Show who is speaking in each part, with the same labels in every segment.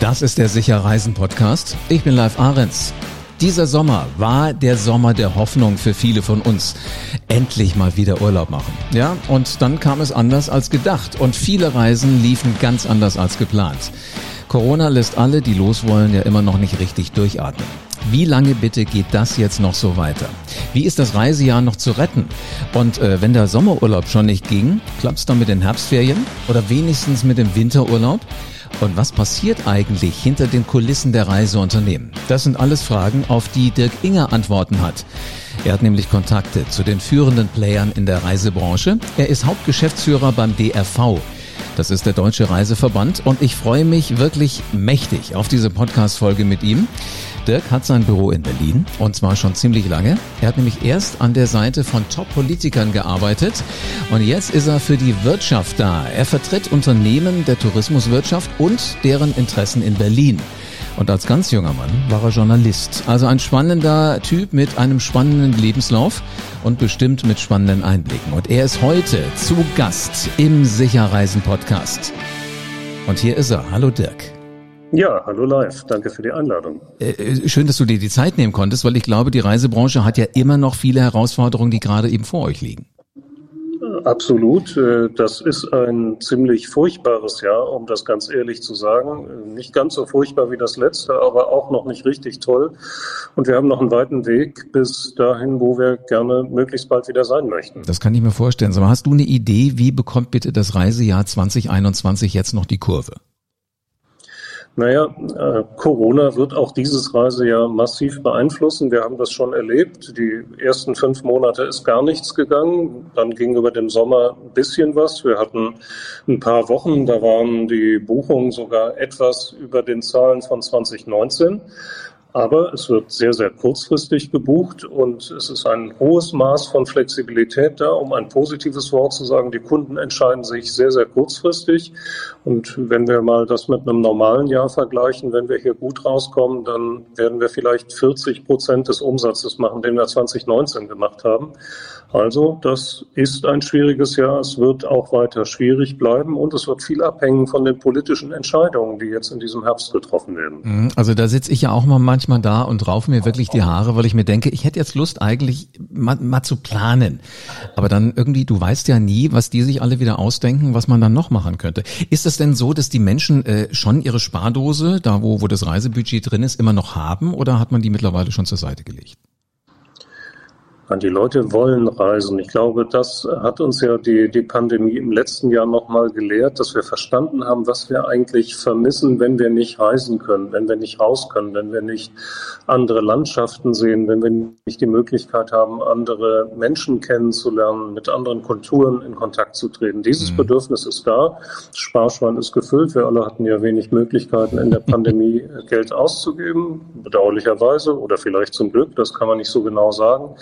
Speaker 1: Das ist der Sicher Reisen Podcast. Ich bin Live Ahrens. Dieser Sommer war der Sommer der Hoffnung für viele von uns. Endlich mal wieder Urlaub machen. Ja, und dann kam es anders als gedacht und viele Reisen liefen ganz anders als geplant. Corona lässt alle, die los wollen, ja immer noch nicht richtig durchatmen. Wie lange bitte geht das jetzt noch so weiter? Wie ist das Reisejahr noch zu retten? Und äh, wenn der Sommerurlaub schon nicht ging, klappt's dann mit den Herbstferien oder wenigstens mit dem Winterurlaub? Und was passiert eigentlich hinter den Kulissen der Reiseunternehmen? Das sind alles Fragen, auf die Dirk Inger Antworten hat. Er hat nämlich Kontakte zu den führenden Playern in der Reisebranche. Er ist Hauptgeschäftsführer beim DRV. Das ist der Deutsche Reiseverband und ich freue mich wirklich mächtig auf diese Podcast-Folge mit ihm. Dirk hat sein Büro in Berlin und zwar schon ziemlich lange. Er hat nämlich erst an der Seite von Top-Politikern gearbeitet und jetzt ist er für die Wirtschaft da. Er vertritt Unternehmen der Tourismuswirtschaft und deren Interessen in Berlin. Und als ganz junger Mann war er Journalist. Also ein spannender Typ mit einem spannenden Lebenslauf und bestimmt mit spannenden Einblicken. Und er ist heute zu Gast im Sicherreisen Podcast. Und hier ist er. Hallo Dirk.
Speaker 2: Ja, hallo live. Danke für die Einladung.
Speaker 1: Äh, äh, schön, dass du dir die Zeit nehmen konntest, weil ich glaube, die Reisebranche hat ja immer noch viele Herausforderungen, die gerade eben vor euch liegen.
Speaker 2: Absolut. Äh, das ist ein ziemlich furchtbares Jahr, um das ganz ehrlich zu sagen. Nicht ganz so furchtbar wie das letzte, aber auch noch nicht richtig toll. Und wir haben noch einen weiten Weg bis dahin, wo wir gerne möglichst bald wieder sein möchten.
Speaker 1: Das kann ich mir vorstellen. Aber hast du eine Idee, wie bekommt bitte das Reisejahr 2021 jetzt noch die Kurve?
Speaker 2: Naja, äh, Corona wird auch dieses Reisejahr massiv beeinflussen. Wir haben das schon erlebt. Die ersten fünf Monate ist gar nichts gegangen. Dann ging über den Sommer ein bisschen was. Wir hatten ein paar Wochen, da waren die Buchungen sogar etwas über den Zahlen von 2019. Aber es wird sehr, sehr kurzfristig gebucht und es ist ein hohes Maß von Flexibilität da, um ein positives Wort zu sagen. Die Kunden entscheiden sich sehr, sehr kurzfristig. Und wenn wir mal das mit einem normalen Jahr vergleichen, wenn wir hier gut rauskommen, dann werden wir vielleicht 40 Prozent des Umsatzes machen, den wir 2019 gemacht haben. Also das ist ein schwieriges Jahr. Es wird auch weiter schwierig bleiben und es wird viel abhängen von den politischen Entscheidungen, die jetzt in diesem Herbst getroffen werden.
Speaker 1: Mhm. Also da sitze ich ja auch mal manchmal da und raufe mir wirklich die Haare, weil ich mir denke, ich hätte jetzt Lust eigentlich mal, mal zu planen. Aber dann irgendwie, du weißt ja nie, was die sich alle wieder ausdenken, was man dann noch machen könnte. Ist es denn so, dass die Menschen äh, schon ihre Spardose, da wo, wo das Reisebudget drin ist, immer noch haben oder hat man die mittlerweile schon zur Seite gelegt?
Speaker 2: Die Leute wollen reisen. Ich glaube, das hat uns ja die, die Pandemie im letzten Jahr nochmal gelehrt, dass wir verstanden haben, was wir eigentlich vermissen, wenn wir nicht reisen können, wenn wir nicht raus können, wenn wir nicht andere Landschaften sehen, wenn wir nicht die Möglichkeit haben, andere Menschen kennenzulernen, mit anderen Kulturen in Kontakt zu treten. Dieses mhm. Bedürfnis ist da. Das Sparschwein ist gefüllt. Wir alle hatten ja wenig Möglichkeiten, in der Pandemie Geld auszugeben, bedauerlicherweise oder vielleicht zum Glück. Das kann man nicht so genau sagen.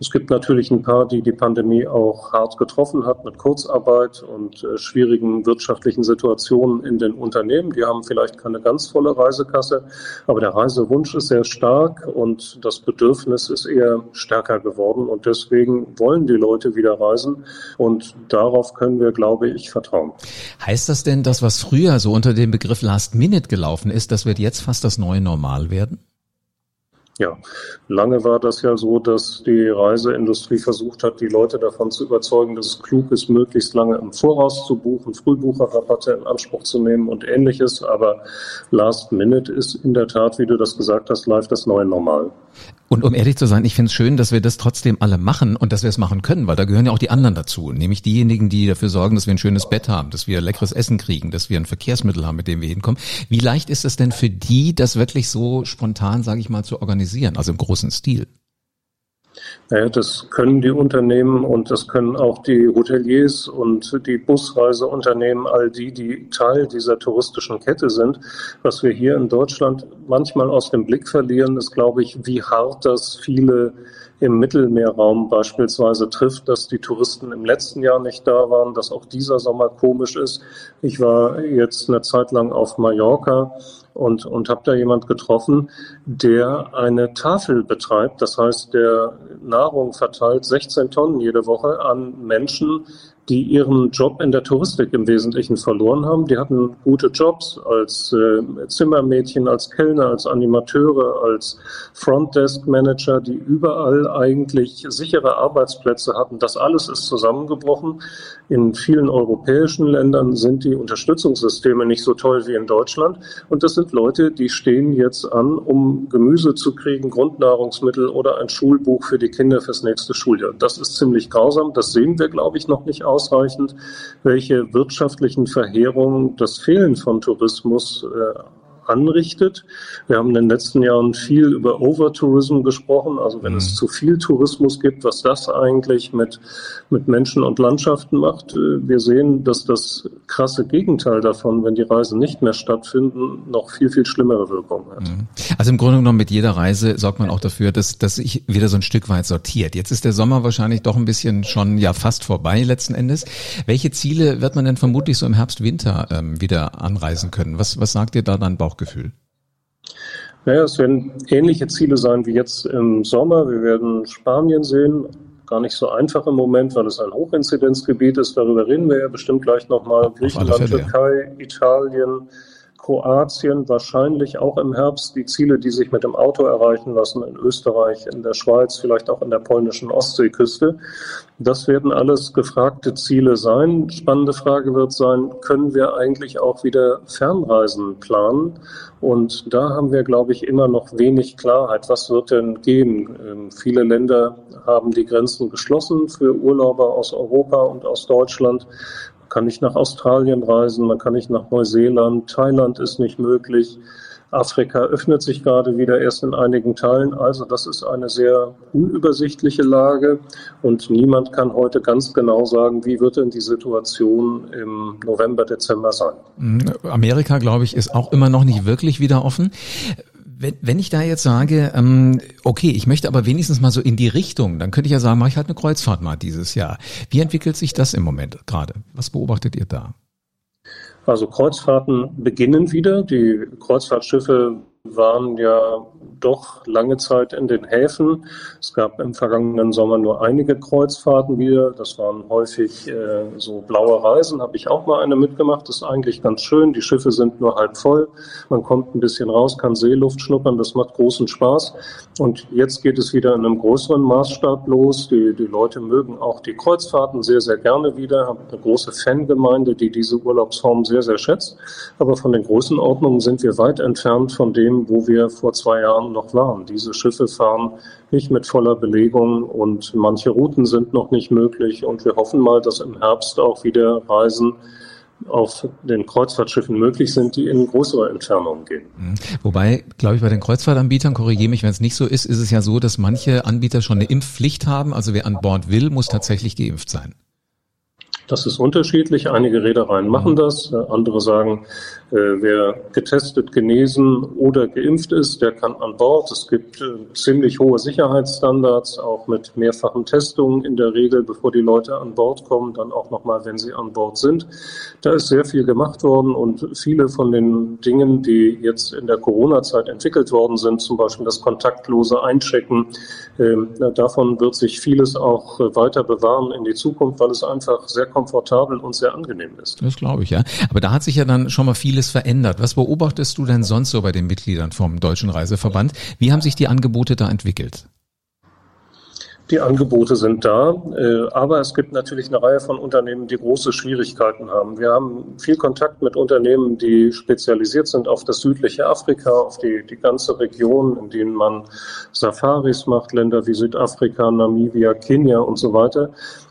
Speaker 2: Es gibt natürlich ein paar, die die Pandemie auch hart getroffen hat mit Kurzarbeit und äh, schwierigen wirtschaftlichen Situationen in den Unternehmen. Die haben vielleicht keine ganz volle Reisekasse, aber der Reisewunsch ist sehr stark und das Bedürfnis ist eher stärker geworden und deswegen wollen die Leute wieder reisen und darauf können wir, glaube ich, vertrauen.
Speaker 1: Heißt das denn, dass was früher so unter dem Begriff Last Minute gelaufen ist, das wird jetzt fast das neue Normal werden?
Speaker 2: Ja, lange war das ja so, dass die Reiseindustrie versucht hat, die Leute davon zu überzeugen, dass es klug ist, möglichst lange im Voraus zu buchen, Frühbucherrabatte in Anspruch zu nehmen und ähnliches. Aber Last Minute ist in der Tat, wie du das gesagt hast, live das neue Normal.
Speaker 1: Und um ehrlich zu sein, ich finde es schön, dass wir das trotzdem alle machen und dass wir es machen können, weil da gehören ja auch die anderen dazu, nämlich diejenigen, die dafür sorgen, dass wir ein schönes Bett haben, dass wir leckeres Essen kriegen, dass wir ein Verkehrsmittel haben, mit dem wir hinkommen. Wie leicht ist es denn für die, das wirklich so spontan, sage ich mal, zu organisieren, also im großen Stil?
Speaker 2: Naja, das können die Unternehmen und das können auch die Hoteliers und die Busreiseunternehmen, all die, die Teil dieser touristischen Kette sind. Was wir hier in Deutschland manchmal aus dem Blick verlieren, ist, glaube ich, wie hart das viele im Mittelmeerraum beispielsweise trifft, dass die Touristen im letzten Jahr nicht da waren, dass auch dieser Sommer komisch ist. Ich war jetzt eine Zeit lang auf Mallorca und, und habe da jemand getroffen, der eine Tafel betreibt. Das heißt, der Nahrung verteilt 16 Tonnen jede Woche an Menschen, die ihren Job in der Touristik im Wesentlichen verloren haben. Die hatten gute Jobs als äh, Zimmermädchen, als Kellner, als Animateure, als Frontdesk-Manager, die überall eigentlich sichere Arbeitsplätze hatten. Das alles ist zusammengebrochen. In vielen europäischen Ländern sind die Unterstützungssysteme nicht so toll wie in Deutschland. Und das sind Leute, die stehen jetzt an, um Gemüse zu kriegen, Grundnahrungsmittel oder ein Schulbuch für die Kinder fürs nächste Schuljahr. Das ist ziemlich grausam. Das sehen wir, glaube ich, noch nicht ausreichend, welche wirtschaftlichen Verheerungen das Fehlen von Tourismus äh, anrichtet. Wir haben in den letzten Jahren viel über Overtourism gesprochen, also wenn mhm. es zu viel Tourismus gibt, was das eigentlich mit, mit Menschen und Landschaften macht. Äh, wir sehen, dass das krasse Gegenteil davon, wenn die Reisen nicht mehr stattfinden, noch viel, viel schlimmere Wirkungen hat. Mhm.
Speaker 1: Also im Grunde genommen mit jeder Reise sorgt man auch dafür, dass, dass sich wieder so ein Stück weit sortiert. Jetzt ist der Sommer wahrscheinlich doch ein bisschen schon ja fast vorbei letzten Endes. Welche Ziele wird man denn vermutlich so im Herbst, Winter ähm, wieder anreisen können? Was, was sagt ihr da dann Bauch Bauchgefühl?
Speaker 2: Naja, es werden ähnliche Ziele sein wie jetzt im Sommer. Wir werden Spanien sehen. Gar nicht so einfach im Moment, weil es ein Hochinzidenzgebiet ist. Darüber reden wir ja bestimmt gleich nochmal. Griechenland, Türkei, Italien, Kroatien, wahrscheinlich auch im Herbst die Ziele, die sich mit dem Auto erreichen lassen, in Österreich, in der Schweiz, vielleicht auch in der polnischen Ostseeküste. Das werden alles gefragte Ziele sein. Spannende Frage wird sein, können wir eigentlich auch wieder Fernreisen planen? Und da haben wir, glaube ich, immer noch wenig Klarheit. Was wird denn gehen? Ähm, viele Länder haben die Grenzen geschlossen für Urlauber aus Europa und aus Deutschland kann nicht nach Australien reisen, man kann nicht nach Neuseeland, Thailand ist nicht möglich. Afrika öffnet sich gerade wieder erst in einigen Teilen. Also das ist eine sehr unübersichtliche Lage und niemand kann heute ganz genau sagen, wie wird denn die Situation im November, Dezember sein.
Speaker 1: Mhm. Amerika, glaube ich, ist auch immer noch nicht wirklich wieder offen. Wenn, wenn ich da jetzt sage, ähm, okay, ich möchte aber wenigstens mal so in die Richtung, dann könnte ich ja sagen, mache ich halt eine Kreuzfahrt mal dieses Jahr. Wie entwickelt sich das im Moment gerade? Was beobachtet ihr da?
Speaker 2: Also Kreuzfahrten beginnen wieder. Die Kreuzfahrtschiffe waren ja doch lange Zeit in den Häfen. Es gab im vergangenen Sommer nur einige Kreuzfahrten wieder. Das waren häufig äh, so blaue Reisen. Habe ich auch mal eine mitgemacht. Das ist eigentlich ganz schön. Die Schiffe sind nur halb voll. Man kommt ein bisschen raus, kann Seeluft schnuppern. Das macht großen Spaß. Und jetzt geht es wieder in einem größeren Maßstab los. Die, die Leute mögen auch die Kreuzfahrten sehr, sehr gerne wieder. Haben eine große Fangemeinde, die diese Urlaubsform sehr, sehr schätzt. Aber von den Größenordnungen sind wir weit entfernt von dem, dem, wo wir vor zwei Jahren noch waren. Diese Schiffe fahren nicht mit voller Belegung und manche Routen sind noch nicht möglich. Und wir hoffen mal, dass im Herbst auch wieder Reisen auf den Kreuzfahrtschiffen möglich sind, die in größere Entfernungen gehen. Mhm.
Speaker 1: Wobei, glaube ich, bei den Kreuzfahrtanbietern, korrigiere mich, wenn es nicht so ist, ist es ja so, dass manche Anbieter schon eine Impfpflicht haben. Also wer an Bord will, muss tatsächlich geimpft sein.
Speaker 2: Das ist unterschiedlich. Einige Reedereien machen mhm. das, andere sagen, äh, wer getestet, genesen oder geimpft ist, der kann an Bord. Es gibt äh, ziemlich hohe Sicherheitsstandards, auch mit mehrfachen Testungen in der Regel, bevor die Leute an Bord kommen, dann auch nochmal, wenn sie an Bord sind. Da ist sehr viel gemacht worden und viele von den Dingen, die jetzt in der Corona-Zeit entwickelt worden sind, zum Beispiel das kontaktlose Einchecken, ähm, davon wird sich vieles auch äh, weiter bewahren in die Zukunft, weil es einfach sehr komfortabel und sehr angenehm ist.
Speaker 1: Das glaube ich, ja. Aber da hat sich ja dann schon mal vieles verändert. Was beobachtest du denn sonst so bei den Mitgliedern vom Deutschen Reiseverband? Wie haben sich die Angebote da entwickelt?
Speaker 2: Die Angebote sind da, äh, aber es gibt natürlich eine Reihe von Unternehmen, die große Schwierigkeiten haben. Wir haben viel Kontakt mit Unternehmen, die spezialisiert sind auf das südliche Afrika, auf die, die ganze Region, in denen man Safaris macht, Länder wie Südafrika, Namibia, Kenia und so weiter.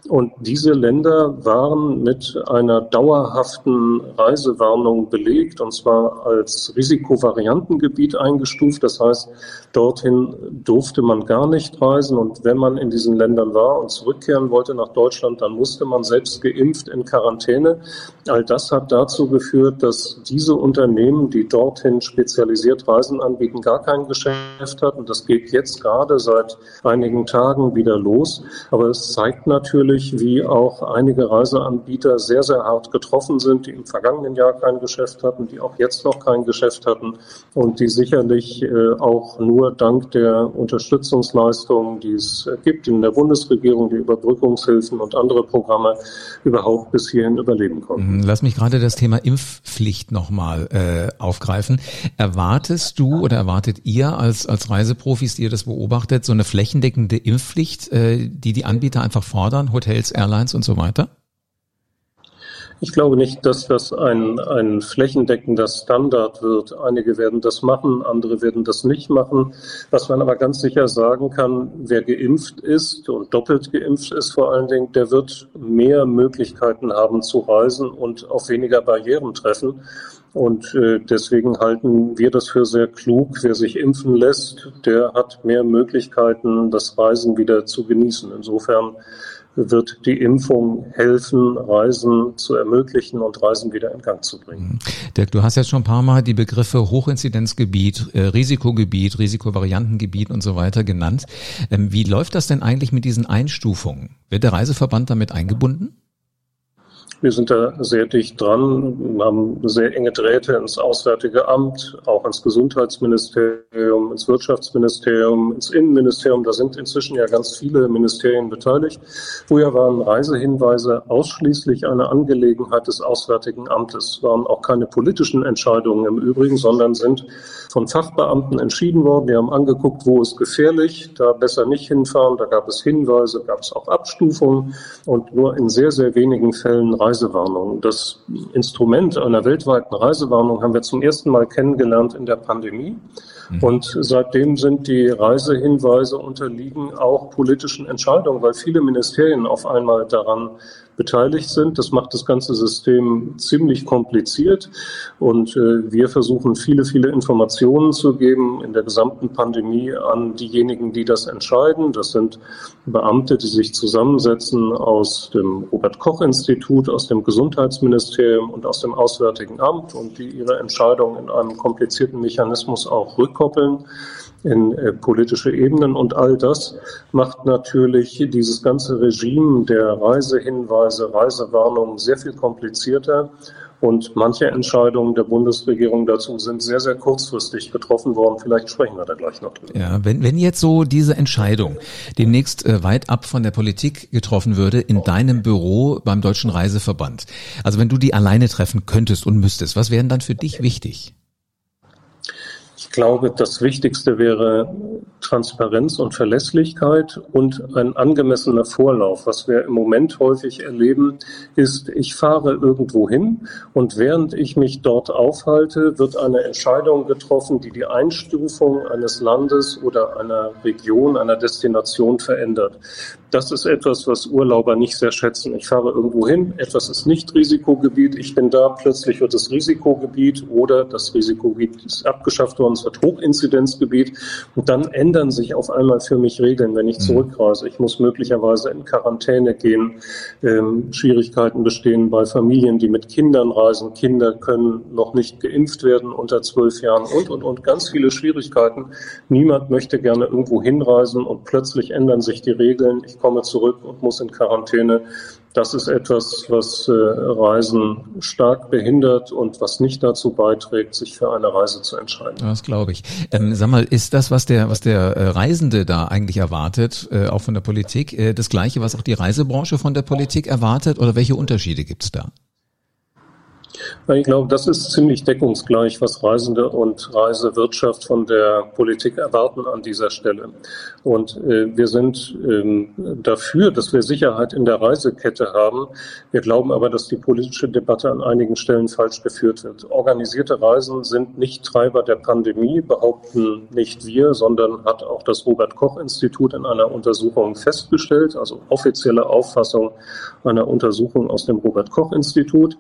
Speaker 2: Und diese Länder waren mit einer dauerhaften Reisewarnung belegt, und zwar als Risikovariantengebiet eingestuft. Das heißt, dorthin durfte man gar nicht reisen. Und wenn man in diesen Ländern war und zurückkehren wollte nach Deutschland, dann musste man selbst geimpft in Quarantäne. All das hat dazu geführt, dass diese Unternehmen, die dorthin spezialisiert Reisen anbieten, gar kein Geschäft hatten. Das geht jetzt gerade seit einigen Tagen wieder los. Aber es zeigt natürlich, wie auch einige Reiseanbieter sehr, sehr hart getroffen sind, die im vergangenen Jahr kein Geschäft hatten, die auch jetzt noch kein Geschäft hatten und die sicherlich äh, auch nur dank der Unterstützungsleistungen, die es gibt, gibt in der Bundesregierung, die Überbrückungshilfen und andere Programme überhaupt bis hierhin überleben konnten.
Speaker 1: Mhm, lass mich gerade das Thema Impfpflicht nochmal äh, aufgreifen. Erwartest du oder erwartet ihr als, als Reiseprofis, die ihr das beobachtet, so eine flächendeckende Impfpflicht, äh, die die Anbieter einfach fordern, Hotels, Airlines und so weiter?
Speaker 2: Ich glaube nicht, dass das ein, ein flächendeckender Standard wird. Einige werden das machen, andere werden das nicht machen. Was man aber ganz sicher sagen kann, wer geimpft ist und doppelt geimpft ist vor allen Dingen, der wird mehr Möglichkeiten haben zu reisen und auf weniger Barrieren treffen. Und äh, deswegen halten wir das für sehr klug. Wer sich impfen lässt, der hat mehr Möglichkeiten, das Reisen wieder zu genießen. Insofern wird die Impfung helfen, Reisen zu ermöglichen und Reisen wieder in Gang zu bringen.
Speaker 1: Mhm. Dirk, du hast jetzt schon ein paar Mal die Begriffe Hochinzidenzgebiet, äh, Risikogebiet, Risikovariantengebiet und so weiter genannt. Ähm, wie läuft das denn eigentlich mit diesen Einstufungen? Wird der Reiseverband damit eingebunden?
Speaker 2: Wir sind da sehr dicht dran, haben sehr enge Drähte ins Auswärtige Amt, auch ins Gesundheitsministerium, ins Wirtschaftsministerium, ins Innenministerium. Da sind inzwischen ja ganz viele Ministerien beteiligt. Früher waren Reisehinweise ausschließlich eine Angelegenheit des Auswärtigen Amtes, waren auch keine politischen Entscheidungen im Übrigen, sondern sind von Fachbeamten entschieden worden. Die haben angeguckt, wo ist gefährlich, da besser nicht hinfahren. Da gab es Hinweise, gab es auch Abstufungen und nur in sehr, sehr wenigen Fällen Reise Reisewarnung. Das Instrument einer weltweiten Reisewarnung haben wir zum ersten Mal kennengelernt in der Pandemie. Mhm. Und seitdem sind die Reisehinweise unterliegen auch politischen Entscheidungen, weil viele Ministerien auf einmal daran beteiligt sind. Das macht das ganze System ziemlich kompliziert und äh, wir versuchen viele, viele Informationen zu geben in der gesamten Pandemie an diejenigen, die das entscheiden. Das sind Beamte, die sich zusammensetzen aus dem Robert Koch Institut, aus dem Gesundheitsministerium und aus dem Auswärtigen Amt und die ihre Entscheidungen in einem komplizierten Mechanismus auch rückkoppeln in äh, politische Ebenen. Und all das macht natürlich dieses ganze Regime der Reisehinweise, Reisewarnungen sehr viel komplizierter. Und manche Entscheidungen der Bundesregierung dazu sind sehr, sehr kurzfristig getroffen worden. Vielleicht sprechen wir da gleich noch drüber.
Speaker 1: Ja, wenn, wenn jetzt so diese Entscheidung demnächst äh, weit ab von der Politik getroffen würde in deinem Büro beim Deutschen Reiseverband, also wenn du die alleine treffen könntest und müsstest, was wären dann für dich wichtig?
Speaker 2: Ich glaube, das Wichtigste wäre Transparenz und Verlässlichkeit und ein angemessener Vorlauf. Was wir im Moment häufig erleben, ist, ich fahre irgendwo hin und während ich mich dort aufhalte, wird eine Entscheidung getroffen, die die Einstufung eines Landes oder einer Region, einer Destination verändert. Das ist etwas, was Urlauber nicht sehr schätzen. Ich fahre irgendwo hin, etwas ist nicht Risikogebiet, ich bin da, plötzlich wird es Risikogebiet oder das Risikogebiet ist abgeschafft worden, es wird Hochinzidenzgebiet und dann ändern sich auf einmal für mich Regeln, wenn ich mhm. zurückreise. Ich muss möglicherweise in Quarantäne gehen. Ähm, Schwierigkeiten bestehen bei Familien, die mit Kindern reisen. Kinder können noch nicht geimpft werden unter zwölf Jahren und, und, und ganz viele Schwierigkeiten. Niemand möchte gerne irgendwo hinreisen und plötzlich ändern sich die Regeln. Ich komme zurück und muss in Quarantäne. Das ist etwas, was äh, Reisen stark behindert und was nicht dazu beiträgt, sich für eine Reise zu entscheiden.
Speaker 1: Das glaube ich. Ähm, sag mal, ist das, was der, was der äh, Reisende da eigentlich erwartet, äh, auch von der Politik, äh, das Gleiche, was auch die Reisebranche von der Politik erwartet, oder welche Unterschiede gibt es da?
Speaker 2: Ich glaube, das ist ziemlich deckungsgleich, was Reisende und Reisewirtschaft von der Politik erwarten an dieser Stelle. Und äh, wir sind ähm, dafür, dass wir Sicherheit in der Reisekette haben. Wir glauben aber, dass die politische Debatte an einigen Stellen falsch geführt wird. Organisierte Reisen sind nicht Treiber der Pandemie, behaupten nicht wir, sondern hat auch das Robert Koch Institut in einer Untersuchung festgestellt, also offizielle Auffassung einer Untersuchung aus dem Robert Koch Institut.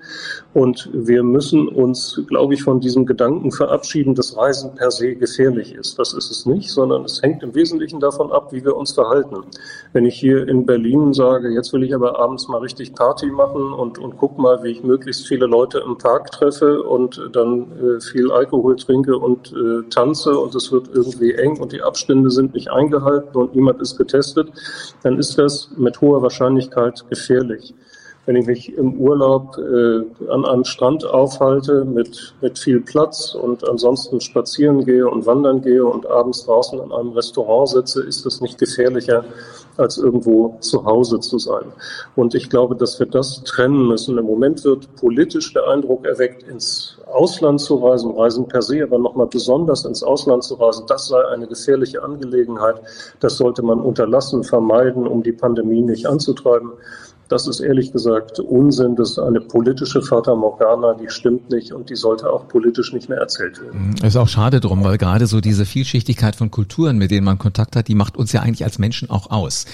Speaker 2: Und wir müssen uns, glaube ich, von diesem Gedanken verabschieden, dass Reisen per se gefährlich ist. Das ist es nicht, sondern es hängt im Wesentlichen davon ab, wie wir uns verhalten. Wenn ich hier in Berlin sage, jetzt will ich aber abends mal richtig Party machen und, und guck mal, wie ich möglichst viele Leute im Park treffe und dann äh, viel Alkohol trinke und äh, tanze und es wird irgendwie eng und die Abstände sind nicht eingehalten und niemand ist getestet, dann ist das mit hoher Wahrscheinlichkeit gefährlich wenn ich mich im Urlaub äh, an einem Strand aufhalte mit, mit viel Platz und ansonsten spazieren gehe und wandern gehe und abends draußen in einem Restaurant sitze, ist das nicht gefährlicher, als irgendwo zu Hause zu sein. Und ich glaube, dass wir das trennen müssen. Im Moment wird politisch der Eindruck erweckt, ins Ausland zu reisen, Reisen per se, aber nochmal besonders ins Ausland zu reisen, das sei eine gefährliche Angelegenheit. Das sollte man unterlassen, vermeiden, um die Pandemie nicht anzutreiben. Das ist ehrlich gesagt Unsinn. Das ist eine politische Fata Morgana, die stimmt nicht und die sollte auch politisch nicht mehr erzählt werden.
Speaker 1: Ist auch schade drum, weil gerade so diese Vielschichtigkeit von Kulturen, mit denen man Kontakt hat, die macht uns ja eigentlich als Menschen auch aus.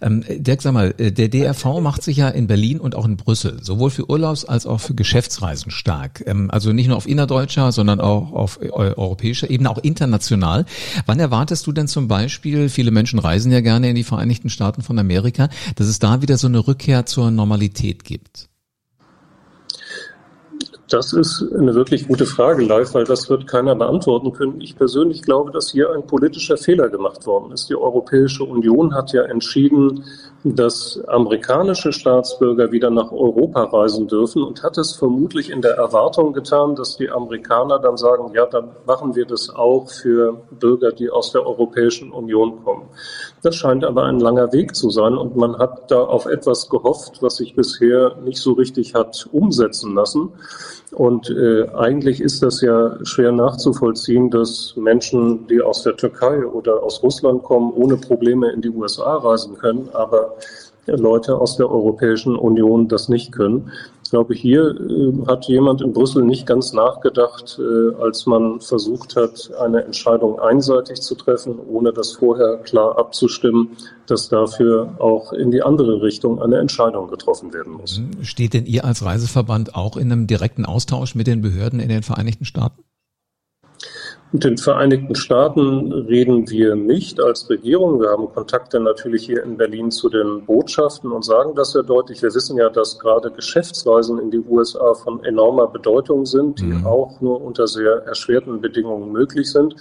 Speaker 1: Ähm, Dirk, sag mal, äh, der DRV macht sich ja in Berlin und auch in Brüssel sowohl für Urlaubs- als auch für Geschäftsreisen stark. Ähm, also nicht nur auf innerdeutscher, sondern auch auf europäischer Ebene, auch international. Wann erwartest du denn zum Beispiel, viele Menschen reisen ja gerne in die Vereinigten Staaten von Amerika, dass es da wieder so eine Rückkehr Rückkehr zur Normalität gibt?
Speaker 2: Das ist eine wirklich gute Frage, live, weil das wird keiner beantworten können. Ich persönlich glaube, dass hier ein politischer Fehler gemacht worden ist. Die Europäische Union hat ja entschieden, dass amerikanische Staatsbürger wieder nach Europa reisen dürfen und hat es vermutlich in der Erwartung getan, dass die Amerikaner dann sagen, ja, dann machen wir das auch für Bürger, die aus der Europäischen Union kommen. Das scheint aber ein langer Weg zu sein und man hat da auf etwas gehofft, was sich bisher nicht so richtig hat umsetzen lassen. Und äh, eigentlich ist das ja schwer nachzuvollziehen, dass Menschen, die aus der Türkei oder aus Russland kommen, ohne Probleme in die USA reisen können, aber Leute aus der Europäischen Union das nicht können. Ich glaube, hier äh, hat jemand in Brüssel nicht ganz nachgedacht, äh, als man versucht hat, eine Entscheidung einseitig zu treffen, ohne das vorher klar abzustimmen, dass dafür auch in die andere Richtung eine Entscheidung getroffen werden muss.
Speaker 1: Steht denn ihr als Reiseverband auch in einem direkten Austausch mit den Behörden in den Vereinigten Staaten?
Speaker 2: Mit den Vereinigten Staaten reden wir nicht als Regierung. Wir haben Kontakte natürlich hier in Berlin zu den Botschaften und sagen das sehr deutlich. Wir wissen ja, dass gerade Geschäftsreisen in die USA von enormer Bedeutung sind, die mhm. auch nur unter sehr erschwerten Bedingungen möglich sind.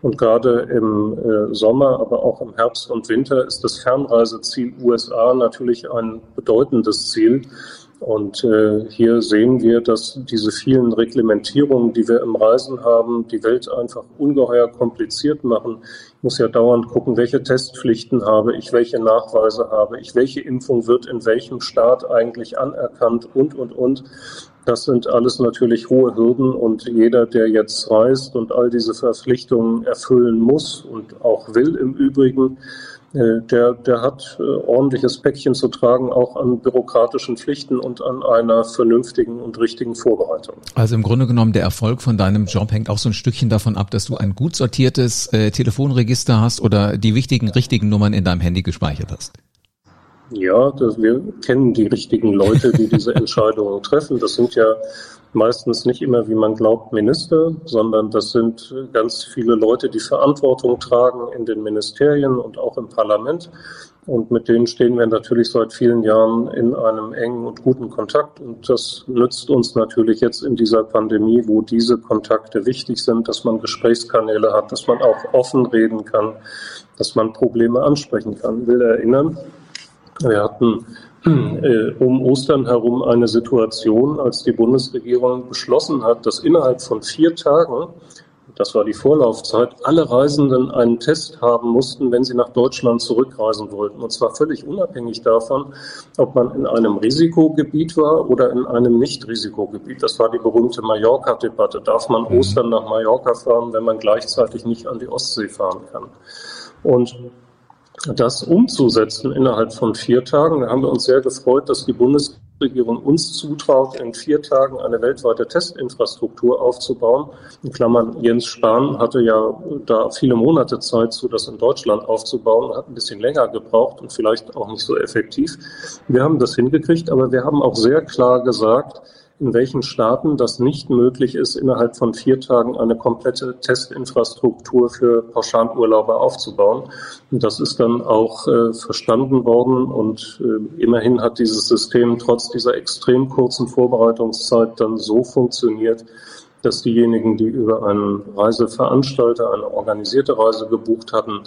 Speaker 2: Und gerade im äh, Sommer, aber auch im Herbst und Winter ist das Fernreiseziel USA natürlich ein bedeutendes Ziel. Und äh, hier sehen wir, dass diese vielen Reglementierungen, die wir im Reisen haben, die Welt einfach ungeheuer kompliziert machen. Ich muss ja dauernd gucken, welche Testpflichten habe ich, welche Nachweise habe ich, welche Impfung wird in welchem Staat eigentlich anerkannt und, und, und. Das sind alles natürlich hohe Hürden und jeder, der jetzt reist und all diese Verpflichtungen erfüllen muss und auch will im Übrigen, äh, der, der hat äh, ordentliches Päckchen zu tragen, auch an bürokratischen Pflichten und an einer vernünftigen und richtigen Vorbereitung.
Speaker 1: Also im Grunde genommen, der Erfolg von deinem Job hängt auch so ein Stückchen davon ab, dass du ein gut sortiertes äh, Telefonregister hast oder die wichtigen, richtigen Nummern in deinem Handy gespeichert hast.
Speaker 2: Ja, das, wir kennen die richtigen Leute, die diese Entscheidungen treffen. Das sind ja meistens nicht immer, wie man glaubt, Minister, sondern das sind ganz viele Leute, die Verantwortung tragen in den Ministerien und auch im Parlament. Und mit denen stehen wir natürlich seit vielen Jahren in einem engen und guten Kontakt. Und das nützt uns natürlich jetzt in dieser Pandemie, wo diese Kontakte wichtig sind, dass man Gesprächskanäle hat, dass man auch offen reden kann, dass man Probleme ansprechen kann. Ich will erinnern, wir hatten äh, um Ostern herum eine Situation, als die Bundesregierung beschlossen hat, dass innerhalb von vier Tagen, das war die Vorlaufzeit, alle Reisenden einen Test haben mussten, wenn sie nach Deutschland zurückreisen wollten. Und zwar völlig unabhängig davon, ob man in einem Risikogebiet war oder in einem Nicht-Risikogebiet. Das war die berühmte Mallorca-Debatte. Darf man mhm. Ostern nach Mallorca fahren, wenn man gleichzeitig nicht an die Ostsee fahren kann? Und das umzusetzen innerhalb von vier Tagen. Da haben wir uns sehr gefreut, dass die Bundesregierung uns zutraut, in vier Tagen eine weltweite Testinfrastruktur aufzubauen. In Klammern, Jens Spahn hatte ja da viele Monate Zeit zu, das in Deutschland aufzubauen, hat ein bisschen länger gebraucht und vielleicht auch nicht so effektiv. Wir haben das hingekriegt, aber wir haben auch sehr klar gesagt, in welchen Staaten das nicht möglich ist, innerhalb von vier Tagen eine komplette Testinfrastruktur für Pauschalurlauber aufzubauen. Und das ist dann auch äh, verstanden worden und äh, immerhin hat dieses System trotz dieser extrem kurzen Vorbereitungszeit dann so funktioniert, dass diejenigen, die über einen Reiseveranstalter eine organisierte Reise gebucht hatten,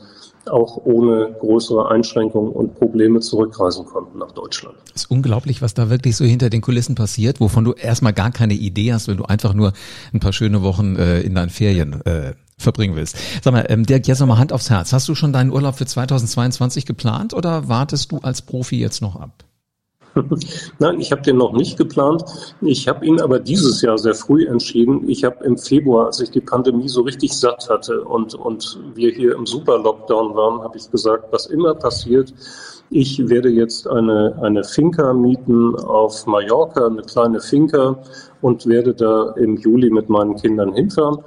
Speaker 2: auch ohne größere Einschränkungen und Probleme zurückreisen konnten nach Deutschland.
Speaker 1: Es ist unglaublich, was da wirklich so hinter den Kulissen passiert, wovon du erstmal gar keine Idee hast, wenn du einfach nur ein paar schöne Wochen äh, in deinen Ferien äh, verbringen willst. Sag mal, ähm, Dirk, jetzt nochmal Hand aufs Herz. Hast du schon deinen Urlaub für 2022 geplant oder wartest du als Profi jetzt noch ab?
Speaker 2: Nein, ich habe den noch nicht geplant. Ich habe ihn aber dieses Jahr sehr früh entschieden. Ich habe im Februar, als ich die Pandemie so richtig satt hatte und, und wir hier im Super-Lockdown waren, habe ich gesagt, was immer passiert, ich werde jetzt eine, eine Finca mieten auf Mallorca, eine kleine Finca und werde da im Juli mit meinen Kindern hinfahren.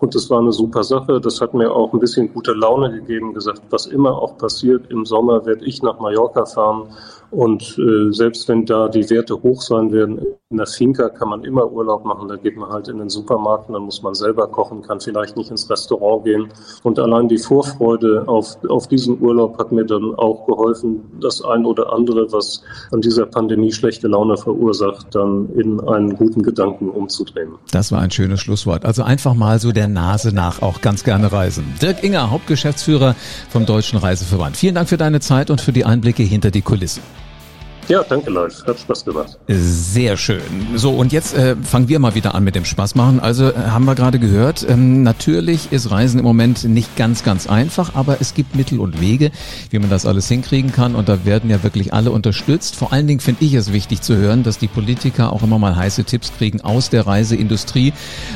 Speaker 2: Und das war eine super Sache. Das hat mir auch ein bisschen gute Laune gegeben, gesagt, was immer auch passiert, im Sommer werde ich nach Mallorca fahren und äh, selbst wenn da die Werte hoch sein werden, in der Finca kann man immer Urlaub machen. Da geht man halt in den Supermarkt dann muss man selber kochen, kann vielleicht nicht ins Restaurant gehen. Und allein die Vorfreude auf, auf diesen Urlaub hat mir dann auch geholfen, das ein oder andere, was an dieser Pandemie schlechte Laune verursacht, dann in einen guten Gedanken umzudrehen.
Speaker 1: Das war ein schönes Schlusswort. Also einfach mal so der Nase nach auch ganz gerne reisen. Dirk Inger, Hauptgeschäftsführer vom Deutschen Reiseverband. Vielen Dank für deine Zeit und für die Einblicke hinter die Kulissen.
Speaker 2: Ja, danke, Live. Hat Spaß gemacht.
Speaker 1: Sehr schön. So, und jetzt äh, fangen wir mal wieder an mit dem Spaß machen. Also äh, haben wir gerade gehört, ähm, natürlich ist Reisen im Moment nicht ganz, ganz einfach, aber es gibt Mittel und Wege, wie man das alles hinkriegen kann. Und da werden ja wirklich alle unterstützt. Vor allen Dingen finde ich es wichtig zu hören, dass die Politiker auch immer mal heiße Tipps kriegen aus der Reiseindustrie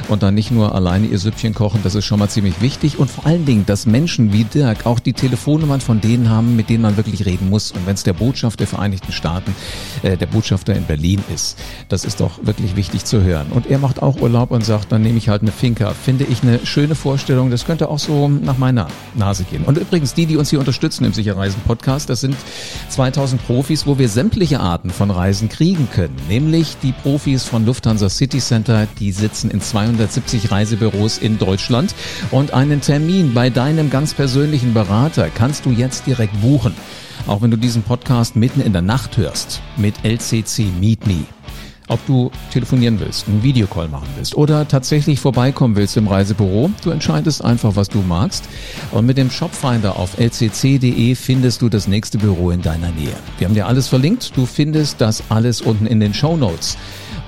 Speaker 1: und dann nicht nur alleine ihr Süppchen kochen. Das ist schon mal ziemlich wichtig. Und vor allen Dingen, dass Menschen wie Dirk auch die Telefonnummern von denen haben, mit denen man wirklich reden muss. Und wenn es der Botschaft der Vereinigten Staaten Staaten äh, der Botschafter in Berlin ist. Das ist doch wirklich wichtig zu hören. Und er macht auch Urlaub und sagt, dann nehme ich halt eine Finca. Finde ich eine schöne Vorstellung. Das könnte auch so nach meiner Nase gehen. Und übrigens, die, die uns hier unterstützen im Sicherreisen Podcast, das sind 2000 Profis, wo wir sämtliche Arten von Reisen kriegen können. Nämlich die Profis von Lufthansa City Center, die sitzen in 270 Reisebüros in Deutschland. Und einen Termin bei deinem ganz persönlichen Berater kannst du jetzt direkt buchen. Auch wenn du diesen Podcast mitten in der Nacht hörst mit LCC Meet Me. Ob du telefonieren willst, einen Videocall machen willst oder tatsächlich vorbeikommen willst im Reisebüro, du entscheidest einfach, was du magst. Und mit dem Shopfinder auf lcc.de findest du das nächste Büro in deiner Nähe. Wir haben dir alles verlinkt. Du findest das alles unten in den Show Notes.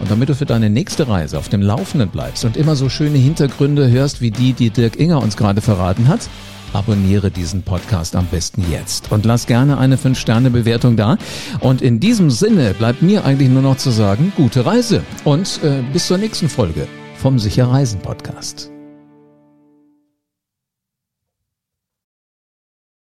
Speaker 1: Und damit du für deine nächste Reise auf dem Laufenden bleibst und immer so schöne Hintergründe hörst, wie die, die Dirk Inger uns gerade verraten hat, abonniere diesen Podcast am besten jetzt und lass gerne eine 5-Sterne-Bewertung da. Und in diesem Sinne bleibt mir eigentlich nur noch zu sagen, gute Reise und äh, bis zur nächsten Folge vom Sicher Reisen Podcast.